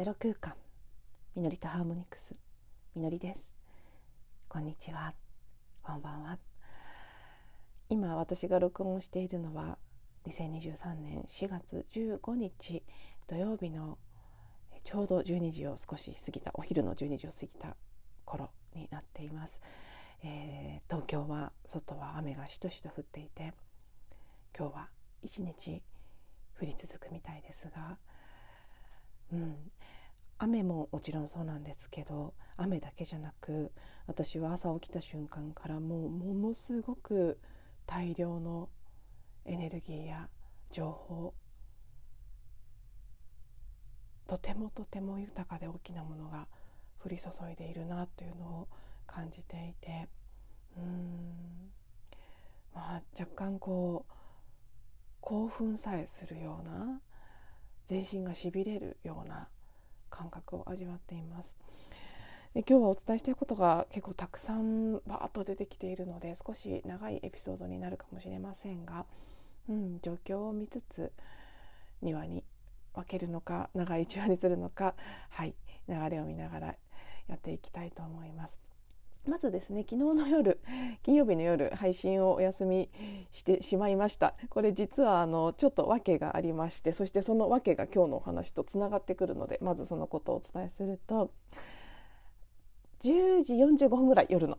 ゼロ空間。みのりとハーモニクス。みのりです。こんにちは。こんばんは。今私が録音しているのは2023年4月15日土曜日のちょうど12時を少し過ぎたお昼の12時を過ぎた頃になっています、えー、東京は外は雨がしとしと降っていて今日は一日降り続くみたいですがうん、雨ももちろんそうなんですけど雨だけじゃなく私は朝起きた瞬間からもうものすごく大量のエネルギーや情報とてもとても豊かで大きなものが降り注いでいるなというのを感じていてうん。まあ若干こう興奮さえするような全身がしびれるような感覚を味わっています。で今日はお伝えしたいことが結構たくさんバーッと出てきているので少し長いエピソードになるかもしれませんが、うん、状況を見つつ庭に分けるのか長い1話にするのか、はい、流れを見ながらやっていきたいと思います。まずですね昨日の夜 金曜日の夜配信をお休みしてしまいました。これ実はあのちょっと訳がありましてそしてその訳が今日のお話とつながってくるのでまずそのことをお伝えすると10時45分ぐらい夜の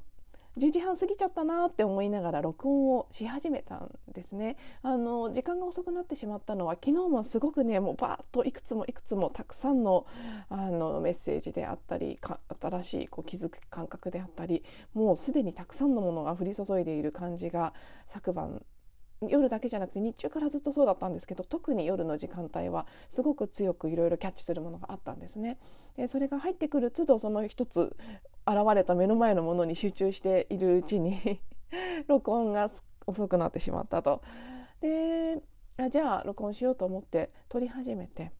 10時半過ぎちゃったなって思いながら録音をし始めたんですね。あの時間が遅くなってしまったのは昨日もすごくねもうバーッといくつもいくつもたくさんのあのメッセージであったり新しいこう気づく感覚であったりもうすでにたくさんのものが降り注いでいる感じが昨晩夜だけじゃなくて日中からずっとそうだったんですけど特に夜の時間帯はすごく強くいろいろキャッチするものがあったんですね。でそれが入ってくる都度その一つ現れた目の前のものに集中しているうちに 録音が遅くなってしまったと。であじゃあ録音しようと思って撮り始めて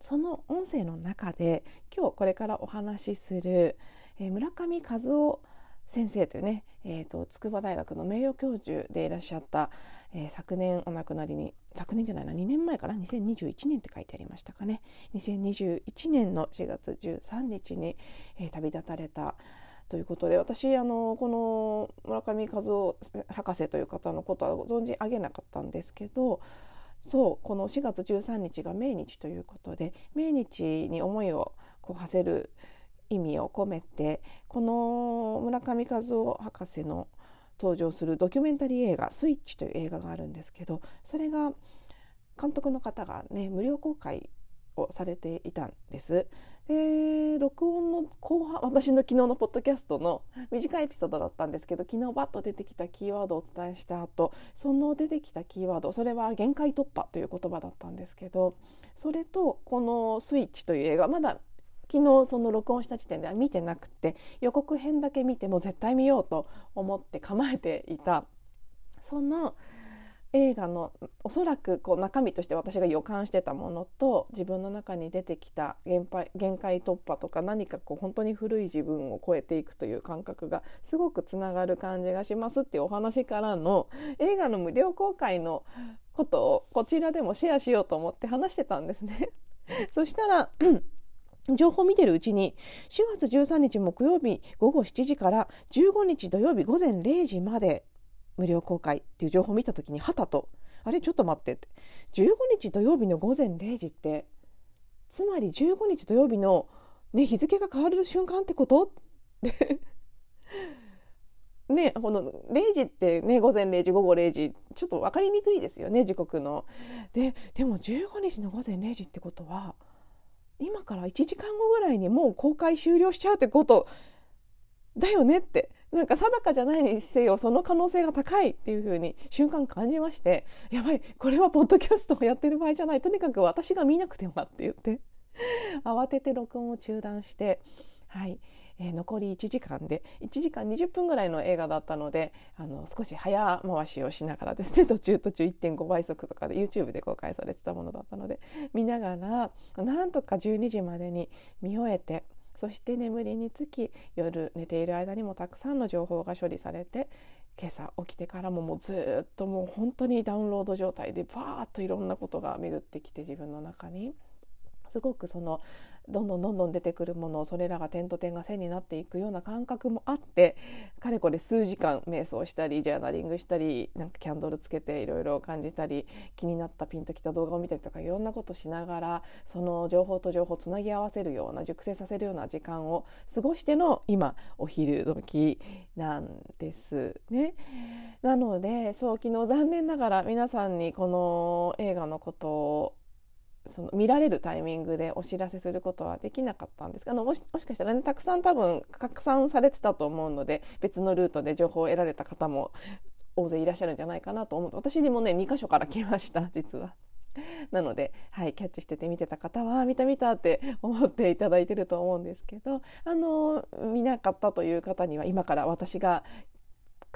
その音声の中で今日これからお話しする、えー、村上和夫先生というね、えーと、筑波大学の名誉教授でいらっしゃった、えー、昨年お亡くなりに昨年じゃないな2年前かな2021年って書いてありましたかね。2021年の4月13日に、えー、旅立たれたということで私あのこの村上和夫博士という方のことは存じ上げなかったんですけどそうこの4月13日が命日ということで命日に思いをこう馳せる意味を込めてこの村上和夫博士の登場するドキュメンタリー映画「スイッチ」という映画があるんですけどそれが監督の方がね無料公開をされていたんです。で録音の後半私の昨日のポッドキャストの短いエピソードだったんですけど昨日バッと出てきたキーワードをお伝えした後その出てきたキーワードそれは限界突破という言葉だったんですけどそれとこの「スイッチ」という映画まだ昨日その録音した時点では見てなくて予告編だけ見ても絶対見ようと思って構えていたその映画のおそらくこう中身として私が予感してたものと自分の中に出てきた限界限界突破とか何かこう本当に古い自分を超えていくという感覚がすごくつながる感じがしますっていうお話からの映画の無料公開のことをこちらでもシェアしようと思って話してたんですね。そしたら情報を見てるうちに4月13日木曜日午後7時から15日土曜日午前0時まで無料公開っていう情報を見た時にはたと「あれちょっと待って」って15日土曜日の午前0時ってつまり15日土曜日の、ね、日付が変わる瞬間ってこと？ね、この0時ってね、午前0時、午後0時、ちょっと分かりにくいですよね、時刻の。で、でも15日の午前0時ってことは、今から1時間後ぐらいにもう公開終了しちゃうってことだよねって。なんか定かじゃないにせよその可能性が高いっていうふうに瞬間感じまして。やばいこれはポッドキャストをやってる場合じゃない。とにかく私が見なくてはって言って。慌てて録音を中断して。はい、えー、残り1時間で1時間20分ぐらいの映画だったのであの少し早回しをしながらですね 途中途中1.5倍速とかで YouTube で公開されてたものだったので見ながらなんとか12時までに見終えてそして眠りにつき夜寝ている間にもたくさんの情報が処理されて今朝起きてからももうずっともう本当にダウンロード状態でバーッといろんなことが巡ってきて自分の中に。すごくそのどんどんどんどん出てくるものそれらが点と点が線になっていくような感覚もあってかれこれ数時間瞑想したりジャーナリングしたりなんかキャンドルつけていろいろ感じたり気になったピンときた動画を見たりとかいろんなことしながらその情報と情報をつなぎ合わせるような熟成させるような時間を過ごしての今お昼時なんですね。なのでそう昨日残念ながら皆さんにこの映画のことをその見られるタイミングでお知らせすることはできなかったんですがあのもしもしかしたらねたくさん多分拡散されてたと思うので別のルートで情報を得られた方も大勢いらっしゃるんじゃないかなと思う私にもね2箇所から来ました 実は。なので、はい、キャッチしてて見てた方は見た見たって思っていただいてると思うんですけどあの見なかったという方には今から私が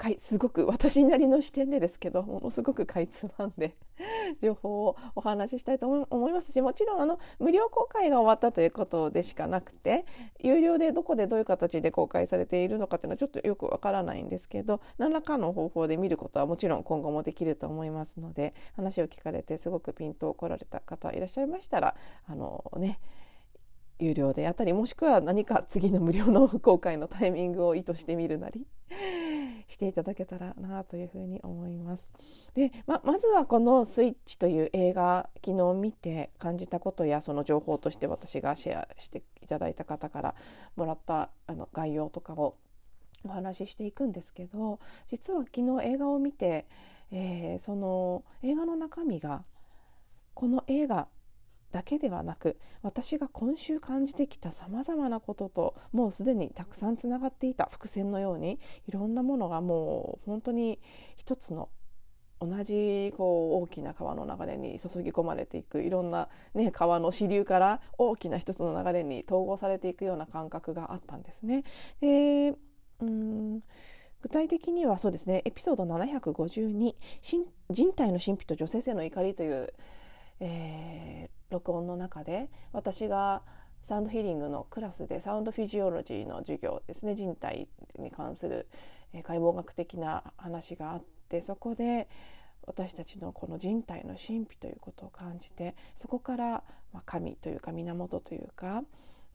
かいすごく私なりの視点でですけどものすごくかいつまんで 情報をお話ししたいと思いますしもちろんあの無料公開が終わったということでしかなくて有料でどこでどういう形で公開されているのかっていうのはちょっとよくわからないんですけど何らかの方法で見ることはもちろん今後もできると思いますので話を聞かれてすごくピンと来られた方いらっしゃいましたらあのね有料であったりもしくは何か次の無料の公開のタイミングを意図してみるなりしていただけたらなというふうに思います。でままずはこの「スイッチ」という映画昨日見て感じたことやその情報として私がシェアしていただいた方からもらったあの概要とかをお話ししていくんですけど実は昨日映画を見て、えー、その映画の中身がこの映画だけではなく私が今週感じてきたさまざまなことともうすでにたくさんつながっていた伏線のようにいろんなものがもう本当に一つの同じこう大きな川の流れに注ぎ込まれていくいろんな、ね、川の支流から大きな一つの流れに統合されていくような感覚があったんですね。でうん具体的にはそうですねエピソード752「人体の神秘と女性性の怒り」という、えー、録音の中で私がサウンドヒーリングのクラスでサウンドフィジオロジーの授業ですね人体に関する解剖学的な話があってそこで私たちのこの人体の神秘ということを感じてそこから神というか源というか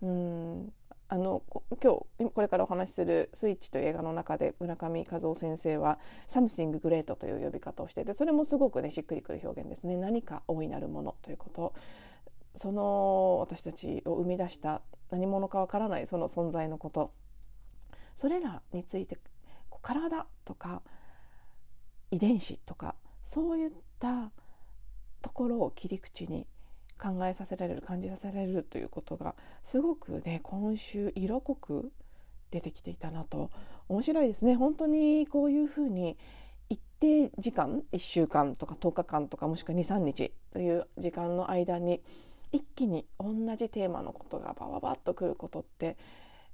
うんあの今日これからお話しする「スイッチ」という映画の中で村上和雄先生は「サムシング・グレート」という呼び方をしていてそれもすごくねしっくりくる表現ですね。何か大いなるものということその私たちを生み出した何者かわからないその存在のこと。それらについて体とか遺伝子とかそういったところを切り口に考えさせられる感じさせられるということがすごくね今週色濃く出てきていたなと。面白いですね。本当にこういうふうに一定時間1週間とか10日間とかもしくは23日という時間の間に一気に同じテーマのことがバババッとくることって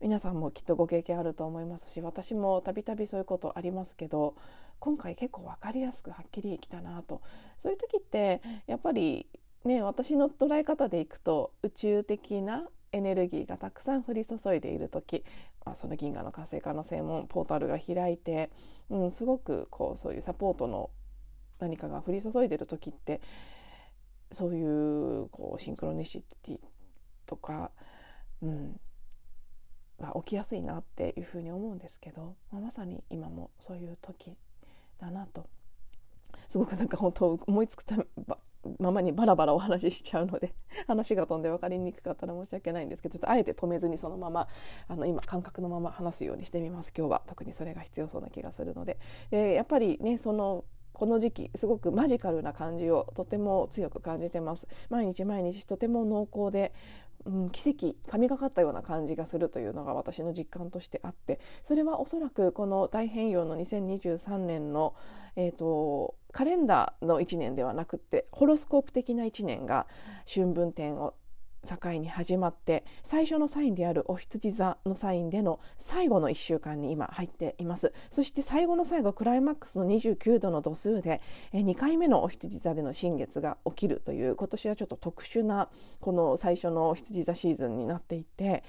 皆さんもきっとご経験あると思いますし私もたびたびそういうことありますけど今回結構分かりやすくはっきりきたなと。そういう時ってやっぱりね私の捉え方でいくと宇宙的なエネルギーがたくさん降り注いでいる時、まあ、その銀河の活性化の専門ポータルが開いて、うん、すごくこうそういうサポートの何かが降り注いでる時ってそういうこうシンクロニシティとか、うん、が起きやすいなっていうふうに思うんですけど、まあ、まさに今もそういう時だなと。すごくなんか本当思いつくたままにバラバラお話ししちゃうので 話が飛んで分かりにくかったら申し訳ないんですけどちょっとあえて止めずにそのままあの今感覚のまま話すようにしてみます。今日は特にそれが必要そうな気がするので。でやっぱりねそのこの時期すごくマジカルな感じをとても強く感じてます。毎日毎日とても濃厚で、うん、奇跡神がかったような感じがするというのが私の実感としてあってそれはおそらくこの大変容の2023年の、えーと、カレンダーの1年ではなくてホロスコープ的な1年が春分点を境に始まって最初のサインであるお羊座のサインでの最後の1週間に今入っています。そして最後の最後クライマックスの29度の度数で2回目のお羊座での新月が起きるという今年はちょっと特殊なこの最初のお羊座シーズンになっていて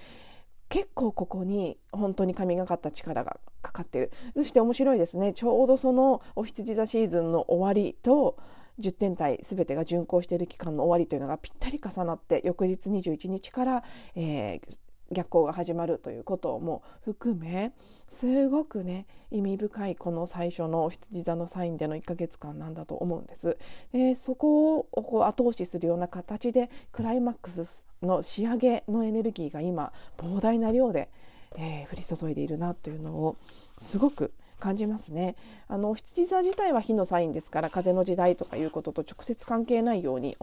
結構ここに本当に神がかった力がかかっている。そして面白いですね。ちょうどそのお羊座シーズンの終わりと10天体全てが巡行している期間の終わりというのがぴったり重なって翌日21日から、えー、逆行が始まるということも含めすごくね意味深いこの最初の羊座のサインでの1ヶ月間なんだと思うんです。でそこをこう後押しするような形でクライマックスの仕上げのエネルギーが今膨大な量で、えー、降り注いでいるなというのをすごく感じますね。あの羊座自体は火のサインですから風の時代とかいうことと直接関係ないように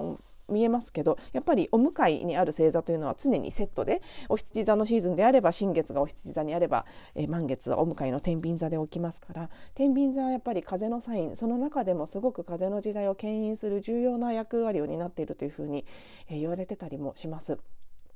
見えますけどやっぱりお向かいにある星座というのは常にセットでお羊座のシーズンであれば新月がお羊座にあれば、え、満月はお向かいの天秤座で起きますから天秤座はやっぱり風のサインその中でもすごく風の時代を牽引する重要な役割を担っているというふうに、えー、言われてたりもします。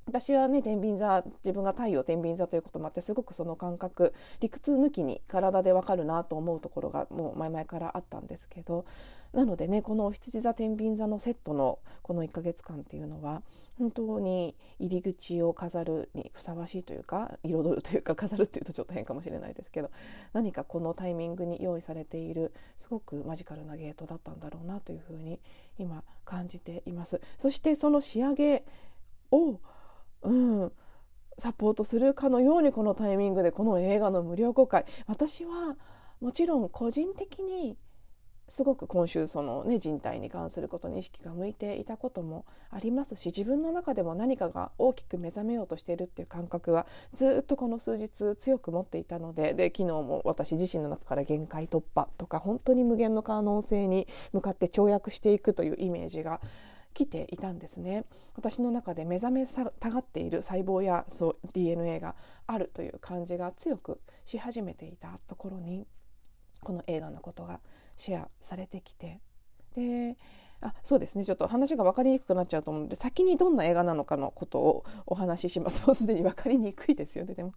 私はね天秤座自分が太陽天秤座ということもあってすごくその感覚理屈抜きに体でわかるなと思うところがもう前々からあったんですけどなのでねこの羊座天秤座のセットのこの1ヶ月間っていうのは本当に入り口を飾るにふさわしいというか彩るというか飾るっていうとちょっと変かもしれないですけど何かこのタイミングに用意されているすごくマジカルなゲートだったんだろうなというふうに今感じています。そしてその仕上げを、うん、サポートするかのようにこのタイミングでこの映画の無料公開。私はもちろん個人的にすごく今週そのね人体に関することに意識が向いていたこともありますし自分の中でも何かが大きく目覚めようとしているっていう感覚はずっとこの数日強く持っていたのでで昨日も私自身の中から限界突破とか本当に無限の可能性に向かって跳躍していくというイメージが来ていたんですね。私の中で目覚めたがっている細胞やそう DNA があるという感じが強くし始めていたところにこの映画のことがシェアされてきて。であそうですね。ちょっと話が分かりにくくなっちゃうと思うので先にどんな映画なのかのことをお話しします。もうすでに分かりにくいですよね。でも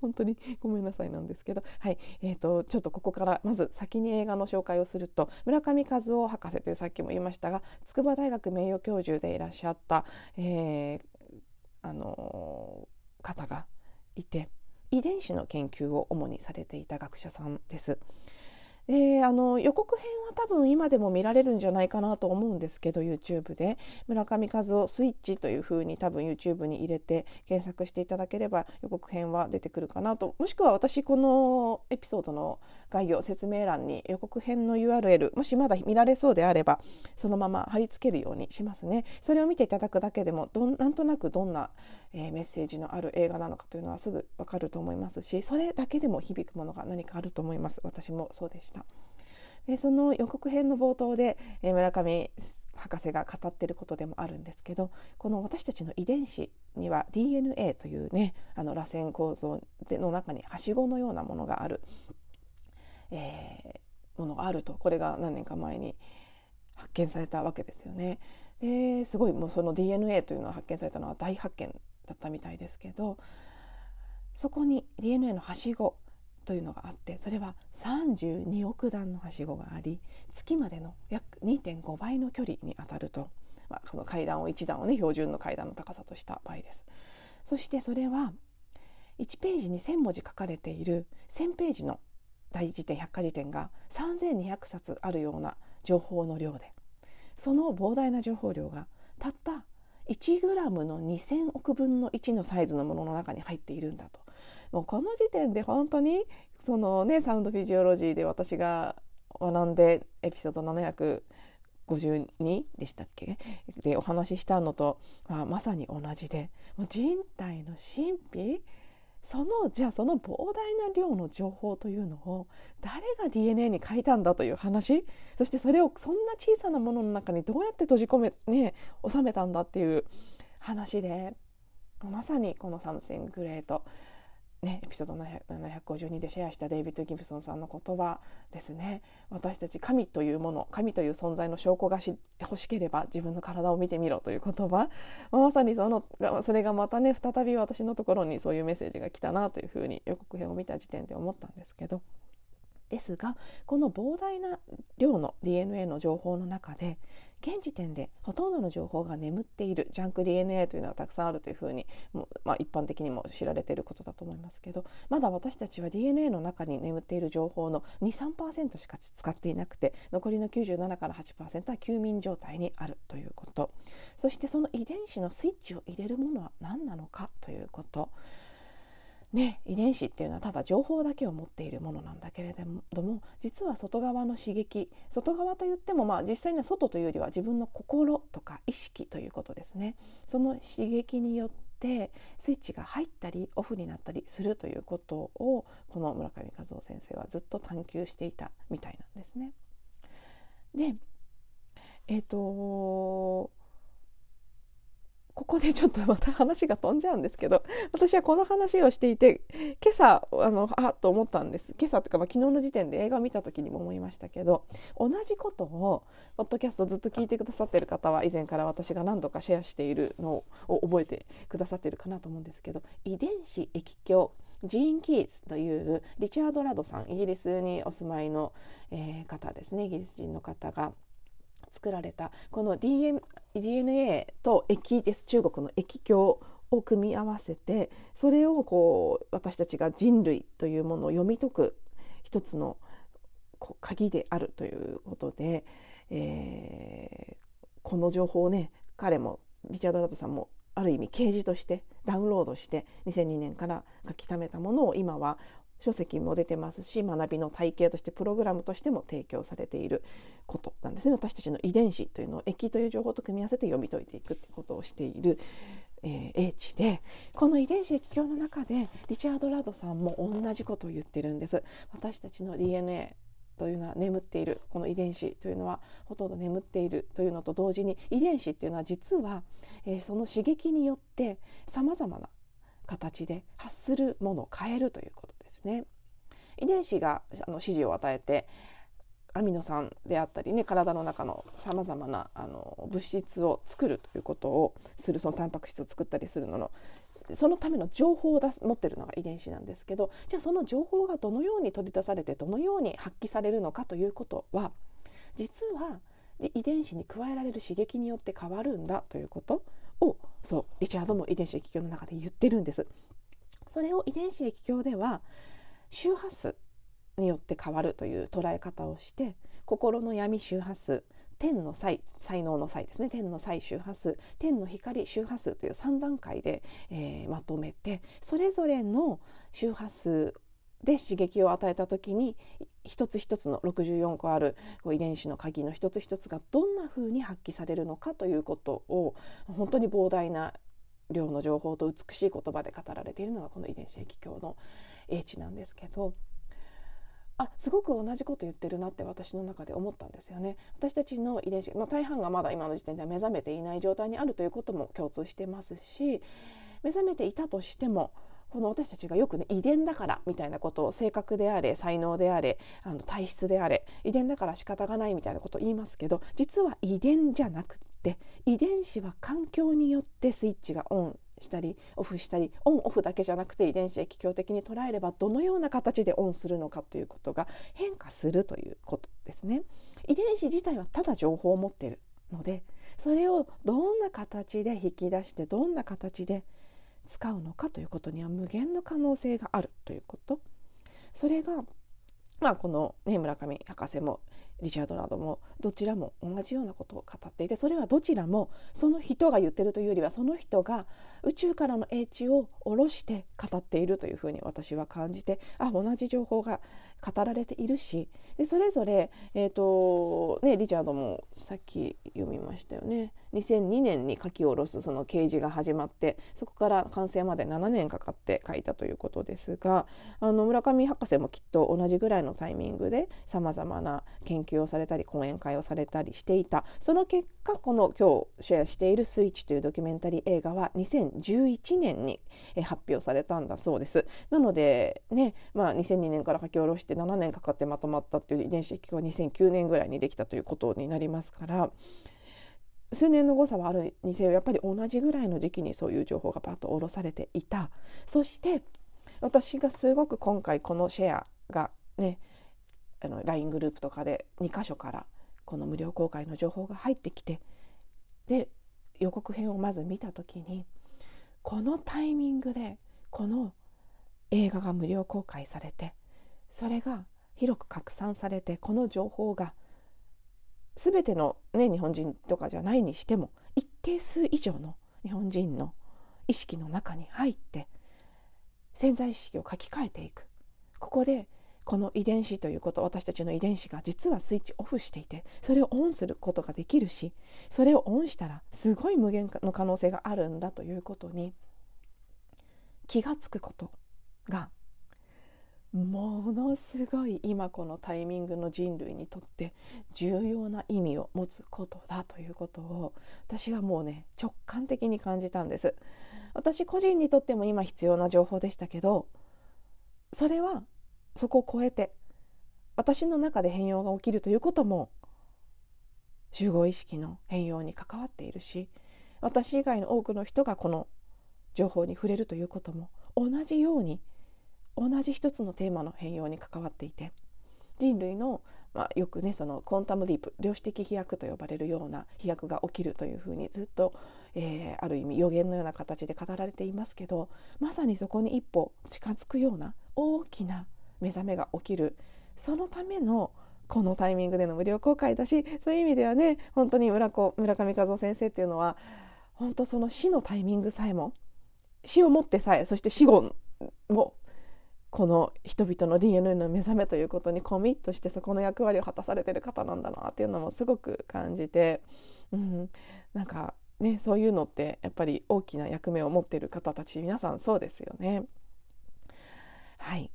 本当にごめんなさいなんですけど。はい。えーと、ちょっとここからまず先に映画の紹介をすると村上和夫博士というさっきも言いましたが筑波大学名誉教授でいらっしゃった、えー、あのー、方がいて遺伝子の研究を主にされていた学者さんです。であの予告編は多分今でも見られるんじゃないかなと思うんですけど YouTube で。村上和夫スイッチというふうに多分 YouTube に入れて検索していただければ予告編は出てくるかなと。もしくは私このエピソードの概要説明欄に予告編の URL もしまだ見られそうであればそのまま貼り付けるようにしますね。それを見ていただくだけでもどなんとなくどんな、えー、メッセージのある映画なのかというのはすぐわかると思いますしそれだけでも響くものが何かあると思います私もそうでした。でその予告編の冒頭で、えー、村上博士が語っていることでもあるんですけどこの私たちの遺伝子には DNA というねあの螺旋構造での中にはしごのようなものがある、えー、ものがあるとこれが何年か前に発見されたわけですよね。ですごいもうその DNA というのは発見されたのは大発見だったみたいですけどそこに DNA のはしごというのがあってそれは32億段のはしごがあり月までの約2.5倍の距離にあたると、まあ、この階段を1段をね標準の階段の高さとした場合です。そしてそれは1ページに1,000文字書かれている1,000ページの大辞典百科事典が3,200冊あるような情報の量でその膨大な情報量がたった1グラムの2,000億分の1のサイズのものの中に入っているんだと。もうこの時点で本当にそのねサウンドフィジオロジーで私が学んでエピソード752でしたっけ？でお話ししたのと、まあ、まさに同じでもう人体の神秘そのじゃあその膨大な量の情報というのを誰が DNA に書いたんだという話？そしてそれをそんな小さなものの中にどうやって閉じ込めね収めたんだっていう話で。まさにこの「サムシング・グレート」ね、エピソード752でシェアしたデイビッド・ギブソンさんの言葉ですね。私たち神というもの神という存在の証拠が欲しければ自分の体を見てみろという言葉。まさにそのそれがまたね再び私のところにそういうメッセージが来たなというふうに予告編を見た時点で思ったんですけど。ですがこの膨大な量の DNA の情報の中で現時点でほとんどの情報が眠っているジャンク DNA というのはたくさんあるというふうにまあ、一般的にも知られていることだと思いますけどまだ私たちは DNA の中に眠っている情報の23%しか使っていなくて残りの97から8%は休眠状態にあるということ。そしてその遺伝子のスイッチを入れるものは何なのかということ。ね、遺伝子っていうのはただ情報だけを持っているものなんだけれども実は外側の刺激外側といってもまあ実際には外というよりは自分の心とか意識ということですねその刺激によってスイッチが入ったりオフになったりするということをこの村上和夫先生はずっと探求していたみたいなんですね。でえっ、ー、とここでちょっとまた話が飛んじゃうんですけど私はこの話をしていて今朝あのあっと思ったんです。今朝というか、まあ、昨日の時点で映画を見た時にも思いましたけど同じことをポッドキャストずっと聞いてくださってる方は以前から私が何度かシェアしているのを覚えてくださってるかなと思うんですけど遺伝子液鏡ジーン・キーズというリチャード・ラドさんイギリスにお住まいの、えー、方ですね。イギリス人の方が作られたこの DM DNA と液です中国の液鏡を組み合わせてそれをこう私たちが人類というものを読み解く一つの鍵であるということで、えー、この情報をね彼もリチャード・ラッドさんもある意味掲示としてダウンロードして2002年から書き溜めたものを今は書籍も出てますし学びの体系としてプログラムとしても提供されていることなんですね。私たちの遺伝子というのを液という情報と組み合わせて読み解いていくっていうことをしている、えー、英知でこの遺伝子液鏡の中でリチャード・ラドさんも同じことを言ってるんです。私たちの DNA というのは眠っているこの遺伝子というのはほとんど眠っているというのと同時に遺伝子っていうのは実は、えー、その刺激によってさまざまな形で発するものを変えるということ。ですね。遺伝子があの指示を与えてアミノ酸であったりね体の中のさまざまなあの物質を作るということをするそのタンパク質を作ったりするののそのための情報を出す持ってるのが遺伝子なんですけどじゃあその情報がどのように取り出されてどのように発揮されるのかということは実は遺伝子に加えられる刺激によって変わるんだということをそうリチャードも遺伝子液鏡の中で言ってるんです。それを遺伝子液鏡では周波数によって変わるという捉え方をして心の闇周波数天の才才能の才ですね。天の才周波数天の光周波数という3段階で、えー、まとめてそれぞれの周波数で刺激を与えた時に一つ一つの64個ある遺伝子の鍵の一つ一つがどんなふうに発揮されるのかということを本当に膨大な量の情報と美しい言葉で語られているのがこの遺伝子液鏡の英知なんですけどあすごく同じこと言ってるなって私の中で思ったんですよね。私たちの遺伝子、まあ、大半がまだ今の時点では目覚めていない状態にあるということも共通してますし目覚めていたとしてもこの私たちがよくね遺伝だからみたいなことを性格であれ才能であれあの体質であれ遺伝だから仕方がないみたいなことを言いますけど実は遺伝じゃなくて遺伝子は環境によってスイッチがオンしたりオフしたりオンオフだけじゃなくて遺伝子液鏡的に捉えればどのような形でオンするのかということが変化するということですね。遺伝子自体はただ情報を持っているのでそれをどんな形で引き出してどんな形で使うのかということには無限の可能性があるということそれが、まあ、この、ね、村上博士もリチャードなどもどちらも同じようなことを語っていてそれはどちらもその人が言ってるというよりはその人が宇宙からの英知を下ろして語っているというふうに私は感じてあ同じ情報が語られているしでそれぞれ、えーとね、リチャードもさっき読みましたよね。2002年に書き下ろすその掲示が始まってそこから完成まで7年かかって書いたということですがあの村上博士もきっと同じぐらいのタイミングでさまざまな研究をされたり講演会をされたりしていたその結果この今日シェアしている「スイッチ」というドキュメンタリー映画は2011年に発表されたんだそうです。なのでね、まあ、2002年から書き下ろして7年かかってまとまったっていう遺伝子液が2009年ぐらいにできたということになりますから数年の誤差はあるにせよやっぱり同じぐらいの時期にそういう情報がパッと下ろされていた。そして私がすごく今回このシェアがねあの LINE グループとかで2箇所からこの無料公開の情報が入ってきてで予告編をまず見た時にこのタイミングでこの映画が無料公開されてそれが広く拡散されてこの情報が全ての、ね、日本人とかじゃないにしても一定数以上の日本人の意識の中に入って潜在意識を書き換えていく。ここでこの遺伝子ということ私たちの遺伝子が実はスイッチオフしていてそれをオンすることができるしそれをオンしたらすごい無限の可能性があるんだということに気が付くことがものすごい今このタイミングの人類にとって重要な意味を持つことだということを私はもうね直感的に感じたんです。私個人にとっても今必要な情報でしたけどそれはそこを超えて私の中で変容が起きるということも集合意識の変容に関わっているし私以外の多くの人がこの情報に触れるということも同じように同じ一つのテーマの変容に関わっていて人類の、まあ、よくねそのクォンタムリープ量子的飛躍と呼ばれるような飛躍が起きるというふうにずっと、えー、ある意味予言のような形で語られていますけどまさにそこに一歩近づくような大きな目覚めが起きる。そのためのこのタイミングでの無料公開だしそういう意味ではね本当に村子村上和夫先生っていうのは本当その死のタイミングさえも死をもってさえそして死後もこの人々の DNA の目覚めということにコミットしてそこの役割を果たされてる方なんだなっていうのもすごく感じて、うん、なんかねそういうのってやっぱり大きな役目を持ってる方たち皆さんそうですよね。はい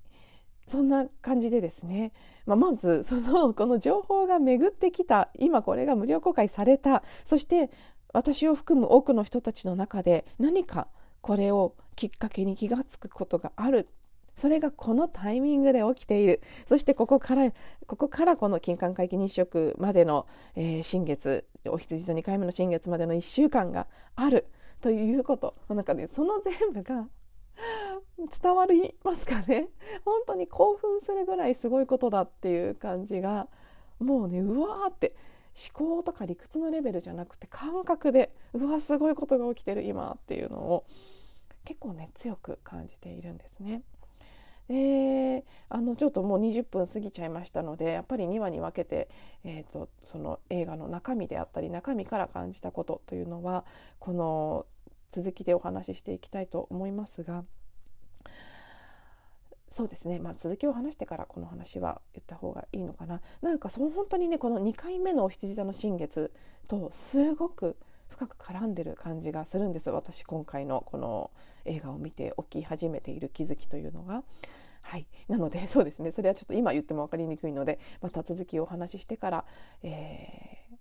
そんな感じでですね、まあ、まずその この情報が巡ってきた今これが無料公開されたそして私を含む多くの人たちの中で何かこれをきっかけに気が付くことがあるそれがこのタイミングで起きている。そしてここからここからこの金環皆既日食までの、えー、新月お羊座2回目の新月までの1週間があるということ。なんかねその全部が伝わりますかね。本当に興奮するぐらいすごいことだっていう感じがもうねうわーって思考とか理屈のレベルじゃなくて感覚でうわすごいことが起きてる今っていうのを結構ね強く感じているんですね。であのちょっともう20分過ぎちゃいましたのでやっぱり2話に分けて、えーと、その映画の中身であったり中身から感じたことというのはこの続きでお話ししていきたいと思いますがそうですね、まあ、続きを話してからこの話は言った方がいいのかな。なんかそう本当にねこの2回目のお羊座の新月とすごく深く絡んでる感じがするんです私今回のこの映画を見て起き始めている気づきというのが。はい、なので そうですねそれはちょっと今言っても分かりにくいのでまた続きをお話ししてから、えー、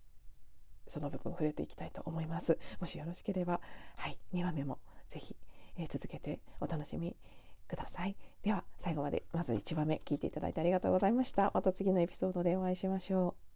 その部分触れていきたいと思います。もしよろしければ、はい、2話目もぜひ、えー、続けてお楽しみください。では最後までまず1話目聞いていただいてありがとうございました。また次のエピソードでお会いしましょう。